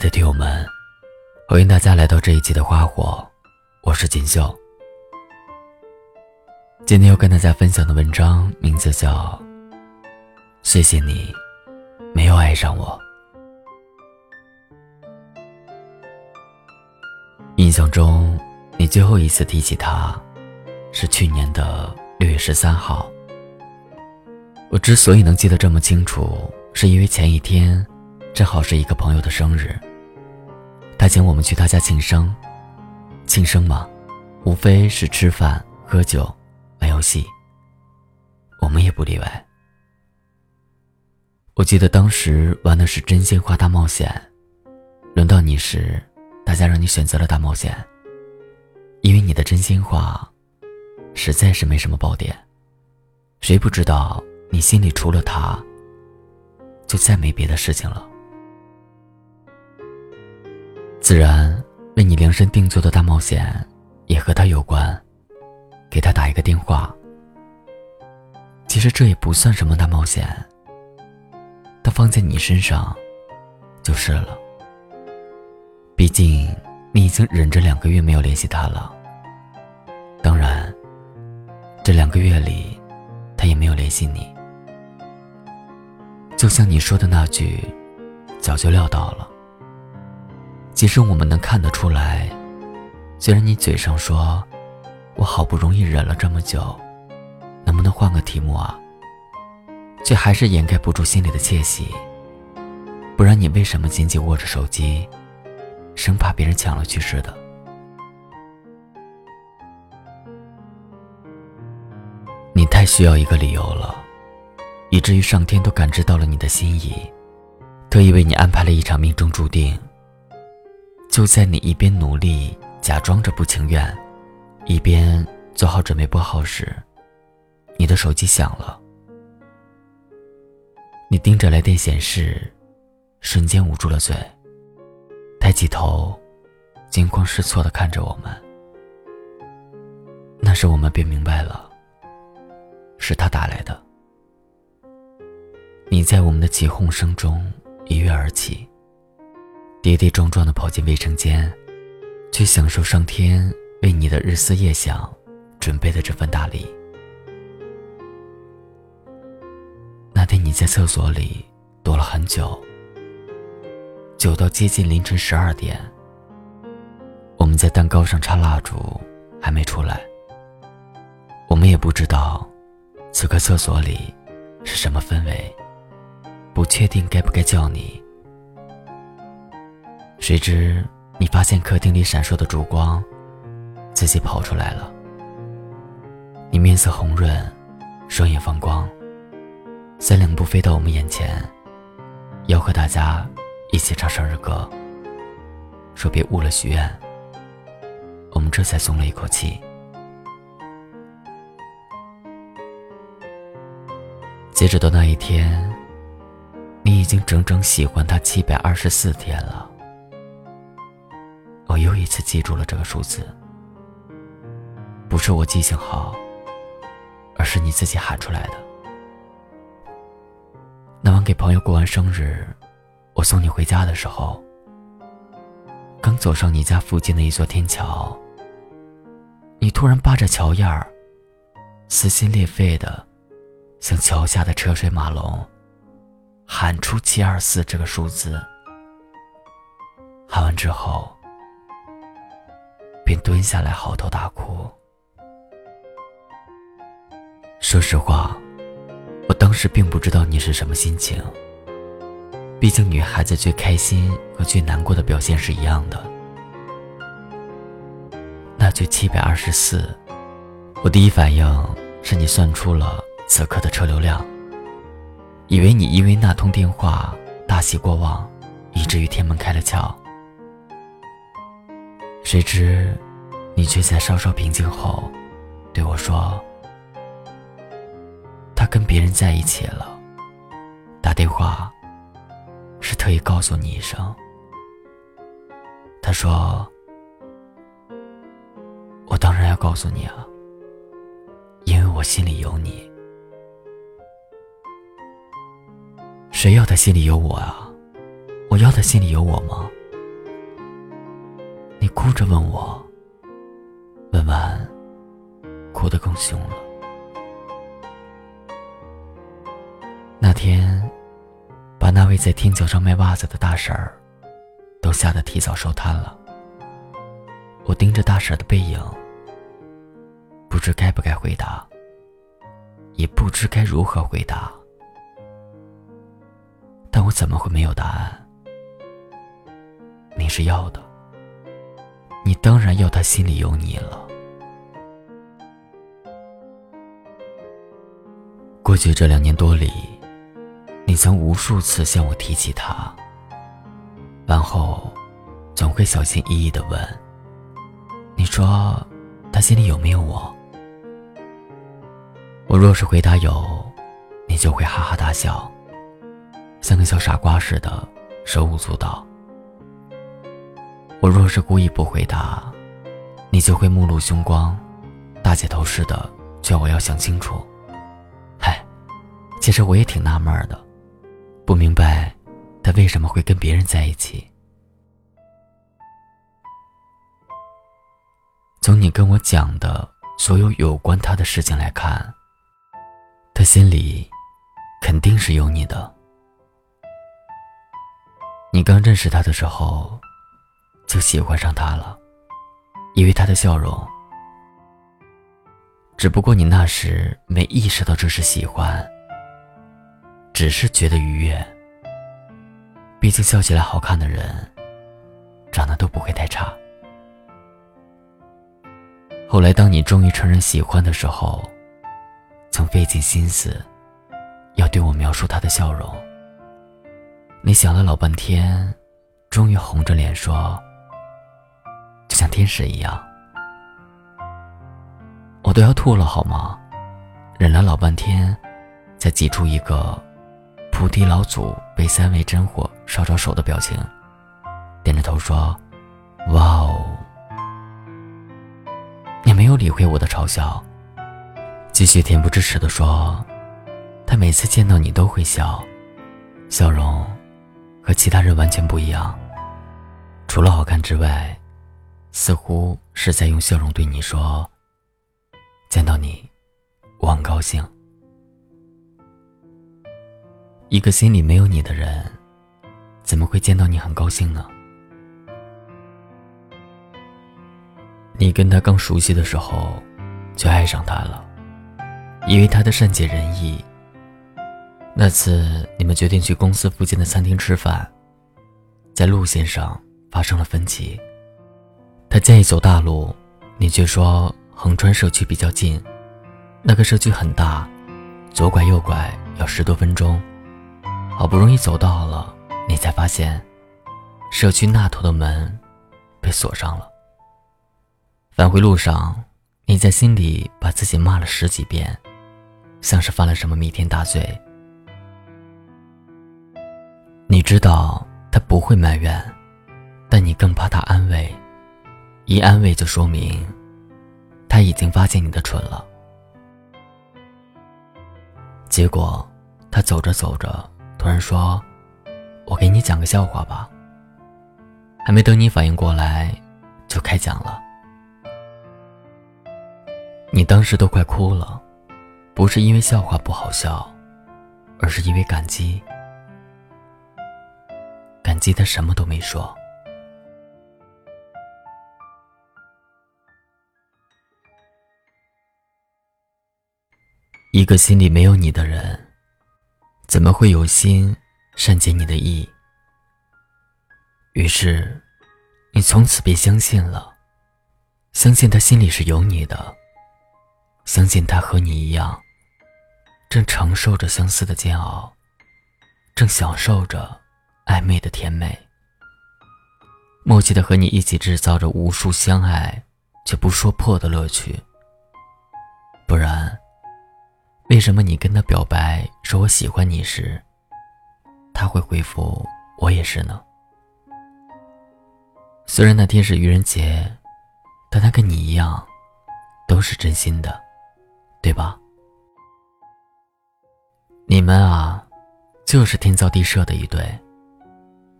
的听友们，欢迎大家来到这一期的花火，我是锦绣。今天要跟大家分享的文章名字叫《谢谢你没有爱上我》。印象中，你最后一次提起他，是去年的六月十三号。我之所以能记得这么清楚，是因为前一天。正好是一个朋友的生日，他请我们去他家庆生。庆生嘛，无非是吃饭、喝酒、玩游戏。我们也不例外。我记得当时玩的是真心话大冒险，轮到你时，大家让你选择了大冒险，因为你的真心话实在是没什么爆点，谁不知道你心里除了他，就再没别的事情了。自然，为你量身定做的大冒险也和他有关。给他打一个电话。其实这也不算什么大冒险，但放在你身上，就是了。毕竟你已经忍着两个月没有联系他了。当然，这两个月里，他也没有联系你。就像你说的那句，早就料到了。其实我们能看得出来，虽然你嘴上说“我好不容易忍了这么久，能不能换个题目啊”，却还是掩盖不住心里的窃喜。不然你为什么紧紧握着手机，生怕别人抢了去似的？你太需要一个理由了，以至于上天都感知到了你的心意，特意为你安排了一场命中注定。就在你一边努力假装着不情愿，一边做好准备拨号时，你的手机响了。你盯着来电显示，瞬间捂住了嘴，抬起头，惊慌失措的看着我们。那时我们便明白了，是他打来的。你在我们的起哄声中一跃而起。跌跌撞撞的跑进卫生间，去享受上天为你的日思夜想准备的这份大礼。那天你在厕所里躲了很久，久到接近凌晨十二点。我们在蛋糕上插蜡烛，还没出来。我们也不知道，此刻厕所里是什么氛围，不确定该不该叫你。谁知你发现客厅里闪烁的烛光，自己跑出来了。你面色红润，双眼放光，三两步飞到我们眼前，要和大家一起唱生日歌，说别误了许愿。我们这才松了一口气。截止到那一天，你已经整整喜欢他七百二十四天了。我又一次记住了这个数字，不是我记性好，而是你自己喊出来的。那晚给朋友过完生日，我送你回家的时候，刚走上你家附近的一座天桥，你突然扒着桥沿儿，撕心裂肺的向桥下的车水马龙喊出“七二四”这个数字。喊完之后。便蹲下来嚎啕大哭。说实话，我当时并不知道你是什么心情。毕竟女孩子最开心和最难过的表现是一样的。那句七百二十四，我第一反应是你算出了此刻的车流量，以为你因为那通电话大喜过望，以至于天门开了窍。谁知，你却在稍稍平静后，对我说：“他跟别人在一起了。”打电话，是特意告诉你一声。他说：“我当然要告诉你啊，因为我心里有你。谁要他心里有我啊？我要他心里有我吗？”你哭着问我，问完，哭得更凶了。那天，把那位在天桥上卖袜子的大婶儿，都吓得提早收摊了。我盯着大婶的背影，不知该不该回答，也不知该如何回答。但我怎么会没有答案？你是要的，你当然要他心里有你了。过去这两年多里，你曾无数次向我提起他，然后总会小心翼翼的问：“你说他心里有没有我？”我若是回答有，你就会哈哈大笑。像个小傻瓜似的，手舞足蹈。我若是故意不回答，你就会目露凶光，大姐头似的叫我要想清楚。嗨，其实我也挺纳闷的，不明白他为什么会跟别人在一起。从你跟我讲的所有有关他的事情来看，他心里肯定是有你的。你刚认识他的时候，就喜欢上他了，因为他的笑容。只不过你那时没意识到这是喜欢，只是觉得愉悦。毕竟笑起来好看的人，长得都不会太差。后来，当你终于承认喜欢的时候，曾费尽心思，要对我描述他的笑容。你想了老半天，终于红着脸说：“就像天使一样。”我都要吐了，好吗？忍了老半天，才挤出一个菩提老祖被三味真火烧着手的表情，点着头说：“哇哦！”你没有理会我的嘲笑，继续恬不知耻的说：“他每次见到你都会笑，笑容。”和其他人完全不一样，除了好看之外，似乎是在用笑容对你说：“见到你，我很高兴。”一个心里没有你的人，怎么会见到你很高兴呢？你跟他刚熟悉的时候，就爱上他了，因为他的善解人意。那次你们决定去公司附近的餐厅吃饭，在路线上发生了分歧。他建议走大路，你却说横川社区比较近。那个社区很大，左拐右拐要十多分钟。好不容易走到了，你才发现，社区那头的门被锁上了。返回路上，你在心里把自己骂了十几遍，像是犯了什么弥天大罪。你知道他不会埋怨，但你更怕他安慰，一安慰就说明他已经发现你的蠢了。结果他走着走着，突然说：“我给你讲个笑话吧。”还没等你反应过来，就开讲了。你当时都快哭了，不是因为笑话不好笑，而是因为感激。感激他什么都没说。一个心里没有你的人，怎么会有心善解你的意？于是，你从此便相信了，相信他心里是有你的，相信他和你一样，正承受着相思的煎熬，正享受着。暧昧的甜美，默契的和你一起制造着无数相爱却不说破的乐趣。不然，为什么你跟他表白说我喜欢你时，他会回复我也是呢？虽然那天是愚人节，但他跟你一样，都是真心的，对吧？你们啊，就是天造地设的一对。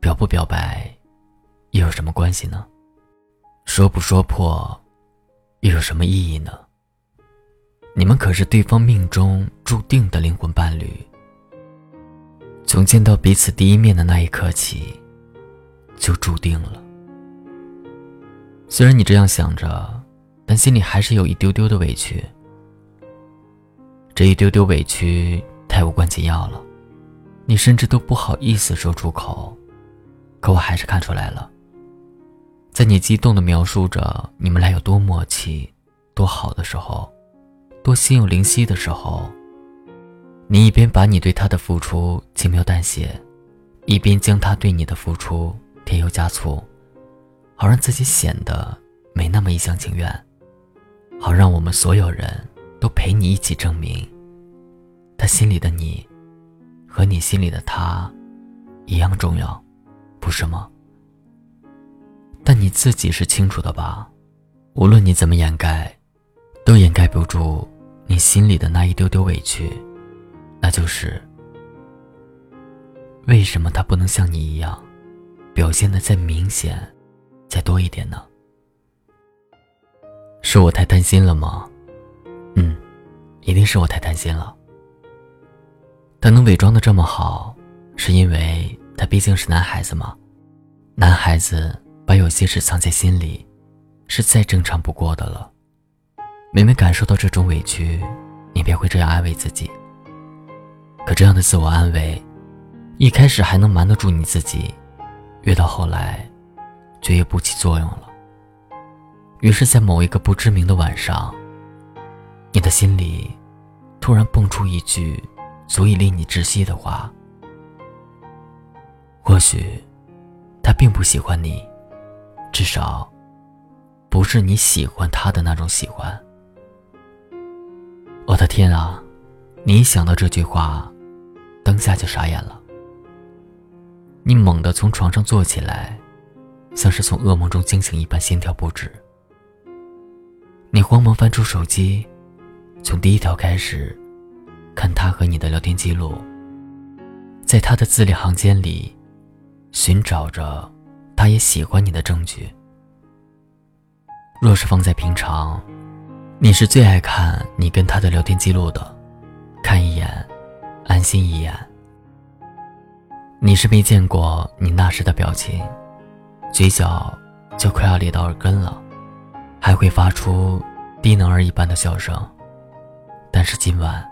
表不表白，又有什么关系呢？说不说破，又有什么意义呢？你们可是对方命中注定的灵魂伴侣。从见到彼此第一面的那一刻起，就注定了。虽然你这样想着，但心里还是有一丢丢的委屈。这一丢丢委屈太无关紧要了，你甚至都不好意思说出口。可我还是看出来了，在你激动的描述着你们俩有多默契、多好的时候，多心有灵犀的时候。你一边把你对他的付出轻描淡写，一边将他对你的付出添油加醋，好让自己显得没那么一厢情愿，好让我们所有人都陪你一起证明，他心里的你，和你心里的他，一样重要，不是吗？但你自己是清楚的吧？无论你怎么掩盖，都掩盖不住你心里的那一丢丢委屈。那就是，为什么他不能像你一样，表现的再明显、再多一点呢？是我太贪心了吗？嗯，一定是我太贪心了。他能伪装的这么好，是因为他毕竟是男孩子吗？男孩子把有些事藏在心里，是再正常不过的了。每每感受到这种委屈，你便会这样安慰自己。可这样的自我安慰，一开始还能瞒得住你自己，越到后来，却越不起作用了。于是，在某一个不知名的晚上，你的心里突然蹦出一句足以令你窒息的话：或许，他并不喜欢你，至少，不是你喜欢他的那种喜欢。我的天啊！你一想到这句话。当下就傻眼了。你猛地从床上坐起来，像是从噩梦中惊醒一般，心跳不止。你慌忙翻出手机，从第一条开始，看他和你的聊天记录，在他的字里行间里，寻找着他也喜欢你的证据。若是放在平常，你是最爱看你跟他的聊天记录的，看一眼。安心一眼。你是没见过你那时的表情，嘴角就快要咧到耳根了，还会发出低能儿一般的笑声。但是今晚，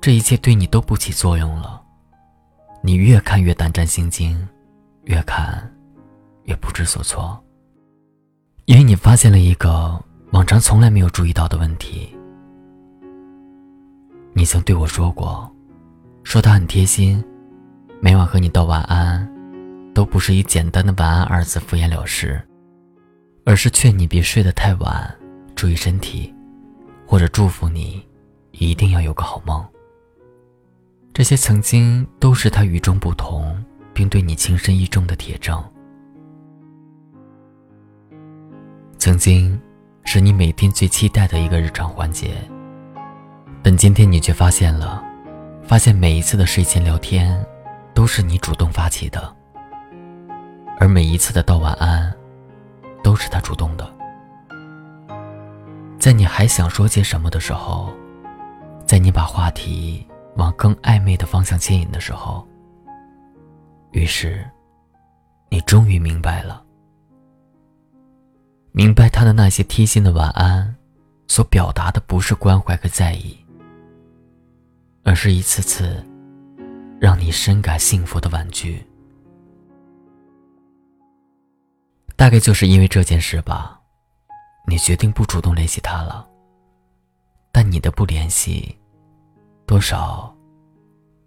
这一切对你都不起作用了。你越看越胆战心惊，越看越不知所措，因为你发现了一个往常从来没有注意到的问题。你曾对我说过。说他很贴心，每晚和你道晚安，都不是以简单的“晚安”二字敷衍了事，而是劝你别睡得太晚，注意身体，或者祝福你一定要有个好梦。这些曾经都是他与众不同，并对你情深意重的铁证。曾经，是你每天最期待的一个日常环节，但今天你却发现了。发现每一次的睡前聊天，都是你主动发起的，而每一次的道晚安，都是他主动的。在你还想说些什么的时候，在你把话题往更暧昧的方向牵引的时候，于是，你终于明白了，明白他的那些贴心的晚安，所表达的不是关怀和在意。而是一次次让你深感幸福的婉拒，大概就是因为这件事吧，你决定不主动联系他了。但你的不联系，多少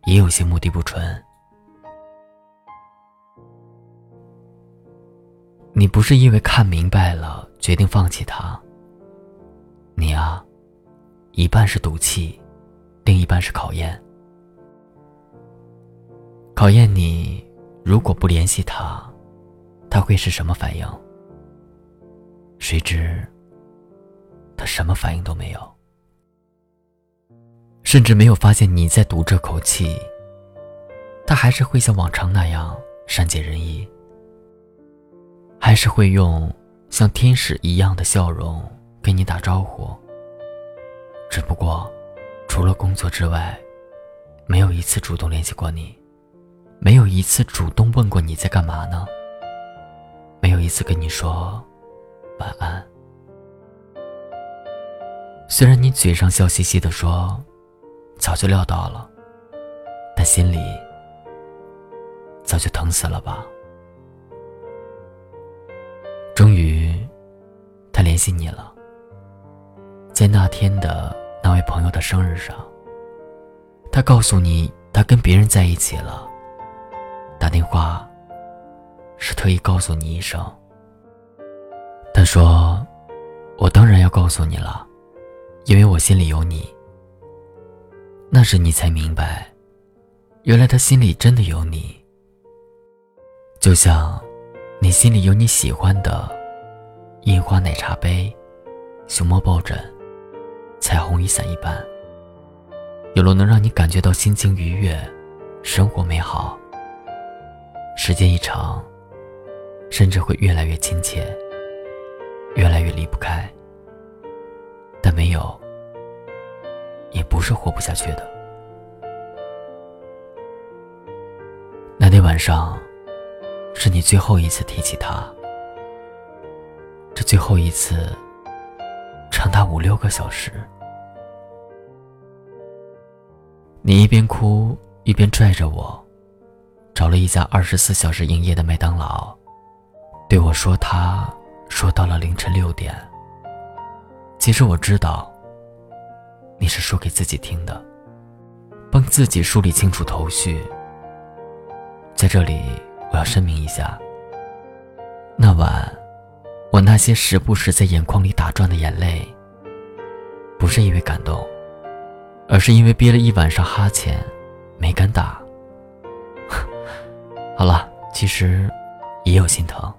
也有些目的不纯。你不是因为看明白了决定放弃他，你啊，一半是赌气。另一半是考验，考验你如果不联系他，他会是什么反应？谁知他什么反应都没有，甚至没有发现你在赌这口气。他还是会像往常那样善解人意，还是会用像天使一样的笑容跟你打招呼。只不过，除了工作之外，没有一次主动联系过你，没有一次主动问过你在干嘛呢，没有一次跟你说晚安。虽然你嘴上笑嘻嘻的说，早就料到了，但心里早就疼死了吧。信你了。在那天的那位朋友的生日上，他告诉你他跟别人在一起了。打电话是特意告诉你一声。他说：“我当然要告诉你了，因为我心里有你。”那时你才明白，原来他心里真的有你。就像，你心里有你喜欢的樱花奶茶杯、熊猫抱枕。彩虹雨伞一般，有了能让你感觉到心情愉悦、生活美好。时间一长，甚至会越来越亲切，越来越离不开。但没有，也不是活不下去的。那天晚上，是你最后一次提起他，最后一次。长达五六个小时，你一边哭一边拽着我，找了一家二十四小时营业的麦当劳，对我说：“他说到了凌晨六点。”其实我知道，你是说给自己听的，帮自己梳理清楚头绪。在这里，我要声明一下，那晚。我那些时不时在眼眶里打转的眼泪，不是因为感动，而是因为憋了一晚上哈欠，没敢打。好了，其实也有心疼，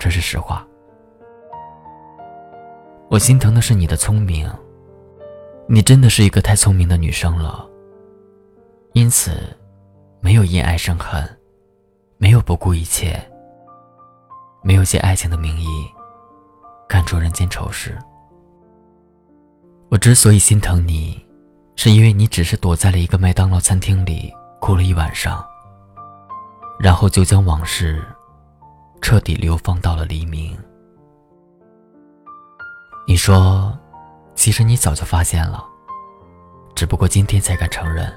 这是实话。我心疼的是你的聪明，你真的是一个太聪明的女生了。因此，没有因爱生恨，没有不顾一切，没有借爱情的名义。看出人间丑事。我之所以心疼你，是因为你只是躲在了一个麦当劳餐厅里哭了一晚上，然后就将往事彻底流放到了黎明。你说，其实你早就发现了，只不过今天才敢承认。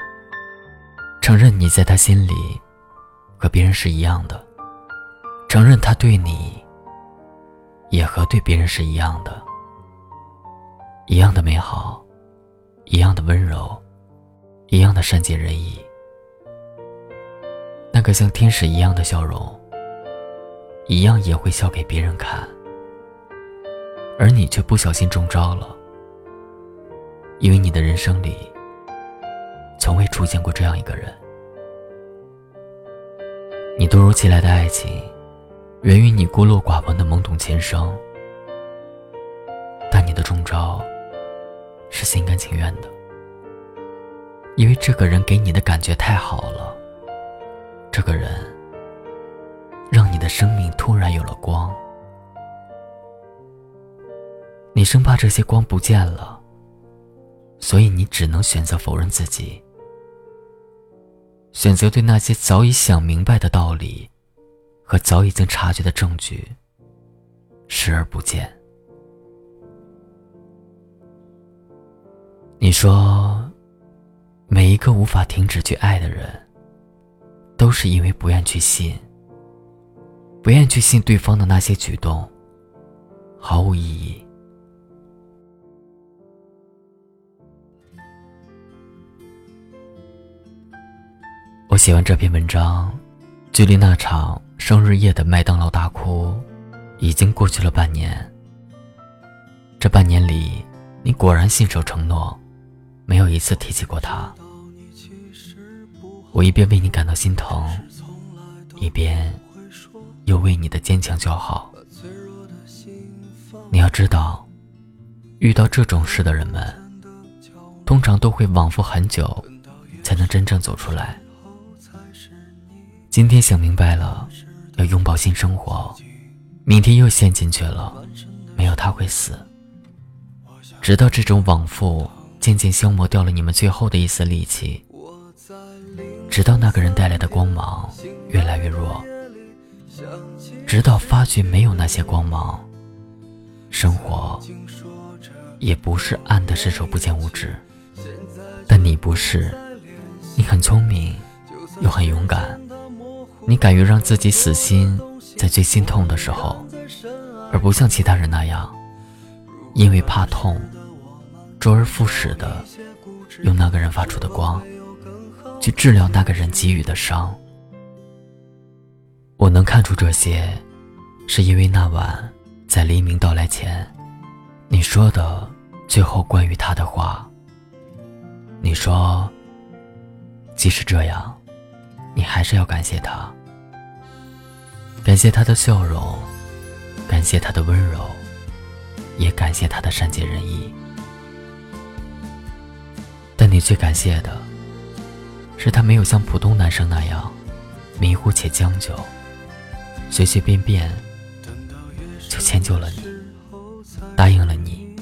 承认你在他心里和别人是一样的，承认他对你。也和对别人是一样的，一样的美好，一样的温柔，一样的善解人意。那个像天使一样的笑容，一样也会笑给别人看。而你却不小心中招了，因为你的人生里，从未出现过这样一个人。你突如其来的爱情。源于你孤陋寡闻的懵懂前生，但你的中招是心甘情愿的，因为这个人给你的感觉太好了，这个人让你的生命突然有了光，你生怕这些光不见了，所以你只能选择否认自己，选择对那些早已想明白的道理。和早已经察觉的证据视而不见。你说，每一个无法停止去爱的人，都是因为不愿去信，不愿去信对方的那些举动，毫无意义。我写完这篇文章，距离那场。生日夜的麦当劳大哭，已经过去了半年。这半年里，你果然信守承诺，没有一次提起过他。我一边为你感到心疼，一边又为你的坚强叫好。你要知道，遇到这种事的人们，通常都会往复很久，才能真正走出来。今天想明白了。要拥抱新生活，明天又陷进去了，没有他会死。直到这种往复渐渐消磨掉了你们最后的一丝力气，直到那个人带来的光芒越来越弱，直到发觉没有那些光芒，生活也不是暗的伸手不见五指。但你不是，你很聪明，又很勇敢，你敢于让自己死心在最心痛的时候，而不像其他人那样，因为怕痛，周而复始的用那个人发出的光，去治疗那个人给予的伤。我能看出这些，是因为那晚在黎明到来前，你说的最后关于他的话。你说，即使这样，你还是要感谢他，感谢他的笑容，感谢他的温柔，也感谢他的善解人意。但你最感谢的，是他没有像普通男生那样迷糊且将就，随随便便就迁就了你，答应了你。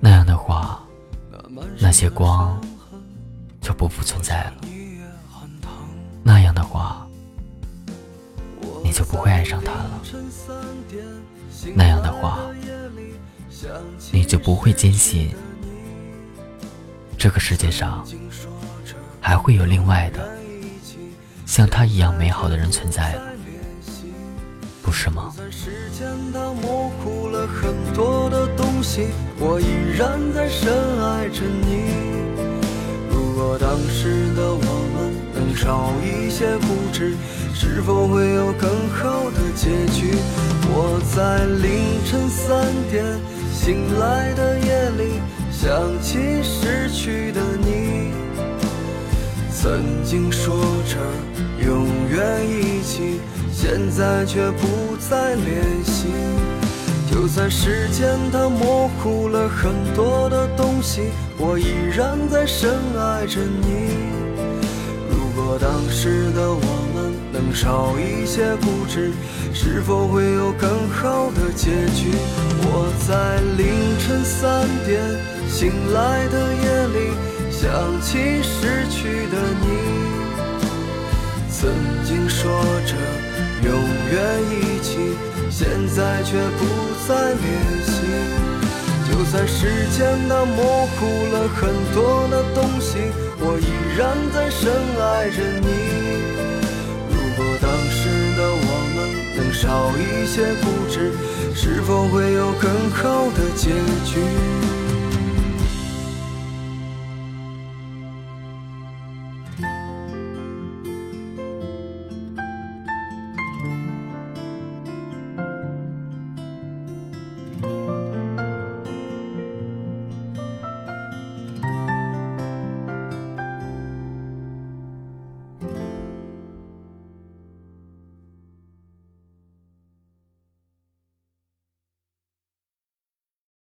那样的话，那些光就不复存在了。那样的话，你就不会爱上他了。那样的话，你就不会坚信这个世界上还会有另外的像他一样美好的人存在了。不是吗？很多的东西，我依然在深爱着你。如果当时的我少一些固执，是否会有更好的结局？我在凌晨三点醒来的夜里，想起失去的你，曾经说着永远一起。现在却不再联系，就算时间它模糊了很多的东西，我依然在深爱着你。时的我们能少一些固执，是否会有更好的结局？我在凌晨三点醒来的夜里，想起失去的你，曾经说着。永远一起，现在却不再联系。就算时间它模糊了很多的东西，我依然在深爱着你。如果当时的我们能少一些固执，是否会有更好的结局？